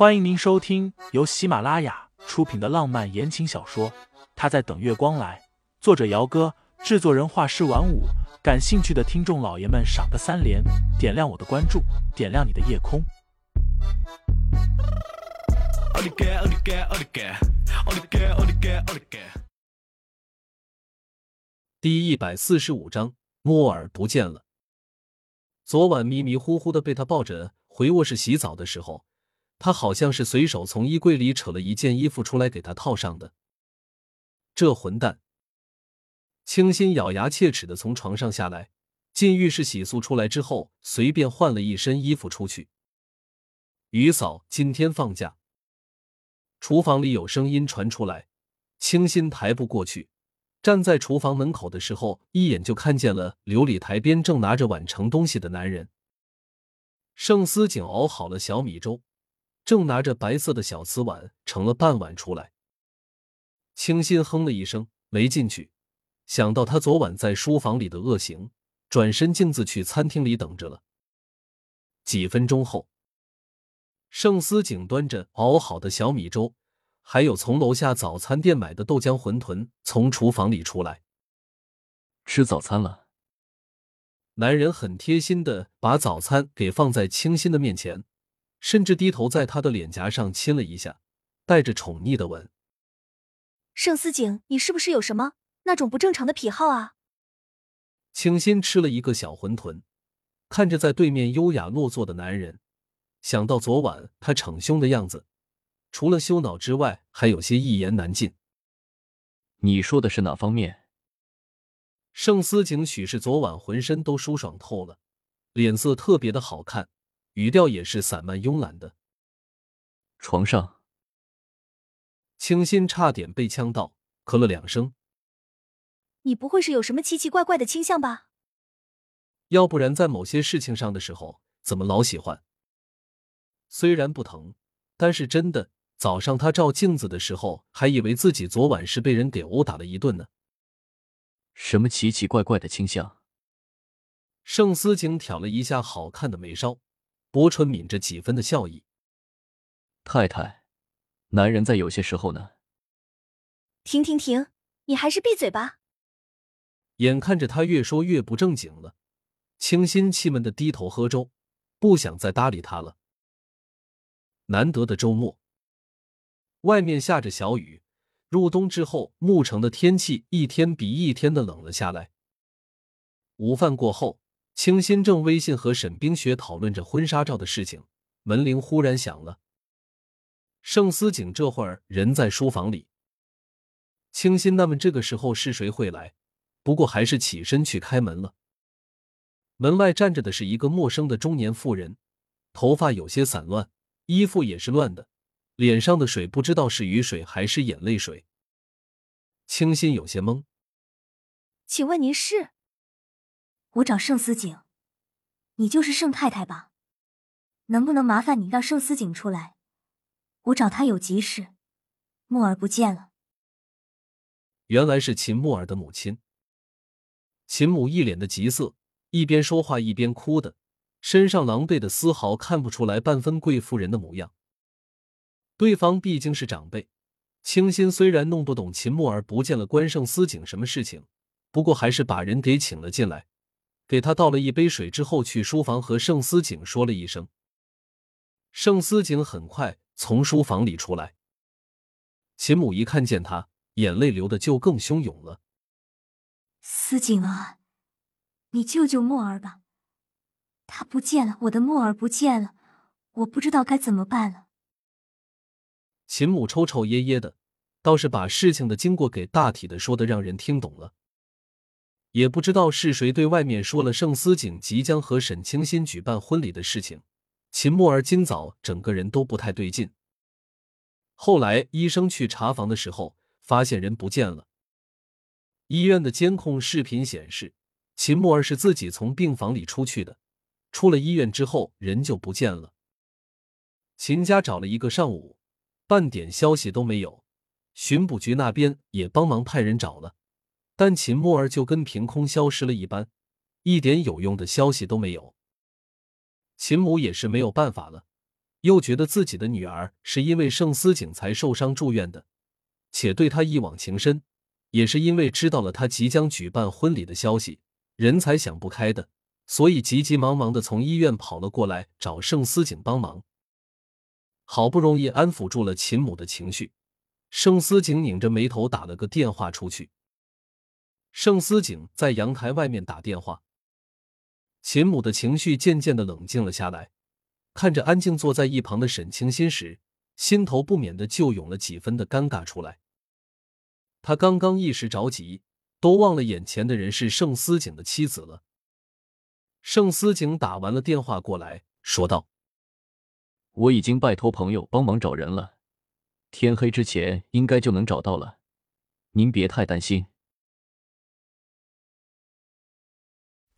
欢迎您收听由喜马拉雅出品的浪漫言情小说《他在等月光来》，作者：姚哥，制作人：画师晚舞。感兴趣的听众老爷们，赏个三连，点亮我的关注，点亮你的夜空。第一百四十五章，莫尔不见了。昨晚迷迷糊糊的被他抱着回卧室洗澡的时候。他好像是随手从衣柜里扯了一件衣服出来给他套上的。这混蛋！清新咬牙切齿的从床上下来，进浴室洗漱出来之后，随便换了一身衣服出去。于嫂今天放假。厨房里有声音传出来，清新抬步过去，站在厨房门口的时候，一眼就看见了琉璃台边正拿着碗盛东西的男人。盛思景熬好了小米粥。正拿着白色的小瓷碗盛了半碗出来，清新哼了一声，没进去。想到他昨晚在书房里的恶行，转身径自去餐厅里等着了。几分钟后，盛思景端着熬好的小米粥，还有从楼下早餐店买的豆浆馄饨，从厨房里出来。吃早餐了。男人很贴心的把早餐给放在清新的面前。甚至低头在他的脸颊上亲了一下，带着宠溺的吻。盛思景，你是不是有什么那种不正常的癖好啊？清新吃了一个小馄饨，看着在对面优雅落座的男人，想到昨晚他逞凶的样子，除了羞恼之外，还有些一言难尽。你说的是哪方面？盛思景许是昨晚浑身都舒爽透了，脸色特别的好看。语调也是散漫慵懒的。床上，清新差点被呛到，咳了两声。你不会是有什么奇奇怪怪的倾向吧？要不然在某些事情上的时候，怎么老喜欢？虽然不疼，但是真的，早上他照镜子的时候，还以为自己昨晚是被人给殴打了一顿呢。什么奇奇怪怪的倾向？盛思景挑了一下好看的眉梢。薄唇抿着几分的笑意。太太，男人在有些时候呢。停停停，你还是闭嘴吧。眼看着他越说越不正经了，清新气闷的低头喝粥，不想再搭理他了。难得的周末，外面下着小雨。入冬之后，牧城的天气一天比一天的冷了下来。午饭过后。清新正微信和沈冰雪讨论着婚纱照的事情，门铃忽然响了。盛思景这会儿人在书房里，清新纳闷这个时候是谁会来，不过还是起身去开门了。门外站着的是一个陌生的中年妇人，头发有些散乱，衣服也是乱的，脸上的水不知道是雨水还是眼泪水。清新有些懵，请问您是？我找盛思景，你就是盛太太吧？能不能麻烦你让盛思景出来？我找他有急事。木儿不见了。原来是秦木儿的母亲。秦母一脸的急色，一边说话一边哭的，身上狼狈的丝毫看不出来半分贵妇人的模样。对方毕竟是长辈，清心虽然弄不懂秦木儿不见了关盛思景什么事情，不过还是把人给请了进来。给他倒了一杯水之后，去书房和盛思景说了一声。盛思景很快从书房里出来。秦母一看见他，眼泪流的就更汹涌了。思景啊，你救救墨儿吧，他不见了，我的墨儿不见了，我不知道该怎么办了。秦母抽抽噎噎的，倒是把事情的经过给大体的说的，让人听懂了。也不知道是谁对外面说了盛思景即将和沈清心举办婚礼的事情。秦墨儿今早整个人都不太对劲。后来医生去查房的时候，发现人不见了。医院的监控视频显示，秦墨儿是自己从病房里出去的，出了医院之后人就不见了。秦家找了一个上午，半点消息都没有。巡捕局那边也帮忙派人找了。但秦墨儿就跟凭空消失了一般，一点有用的消息都没有。秦母也是没有办法了，又觉得自己的女儿是因为盛思景才受伤住院的，且对他一往情深，也是因为知道了他即将举办婚礼的消息，人才想不开的，所以急急忙忙的从医院跑了过来找盛思景帮忙。好不容易安抚住了秦母的情绪，盛思景拧着眉头打了个电话出去。盛思景在阳台外面打电话。秦母的情绪渐渐的冷静了下来，看着安静坐在一旁的沈清心时，心头不免的就涌了几分的尴尬出来。他刚刚一时着急，都忘了眼前的人是盛思景的妻子了。盛思景打完了电话过来，说道：“我已经拜托朋友帮忙找人了，天黑之前应该就能找到了，您别太担心。”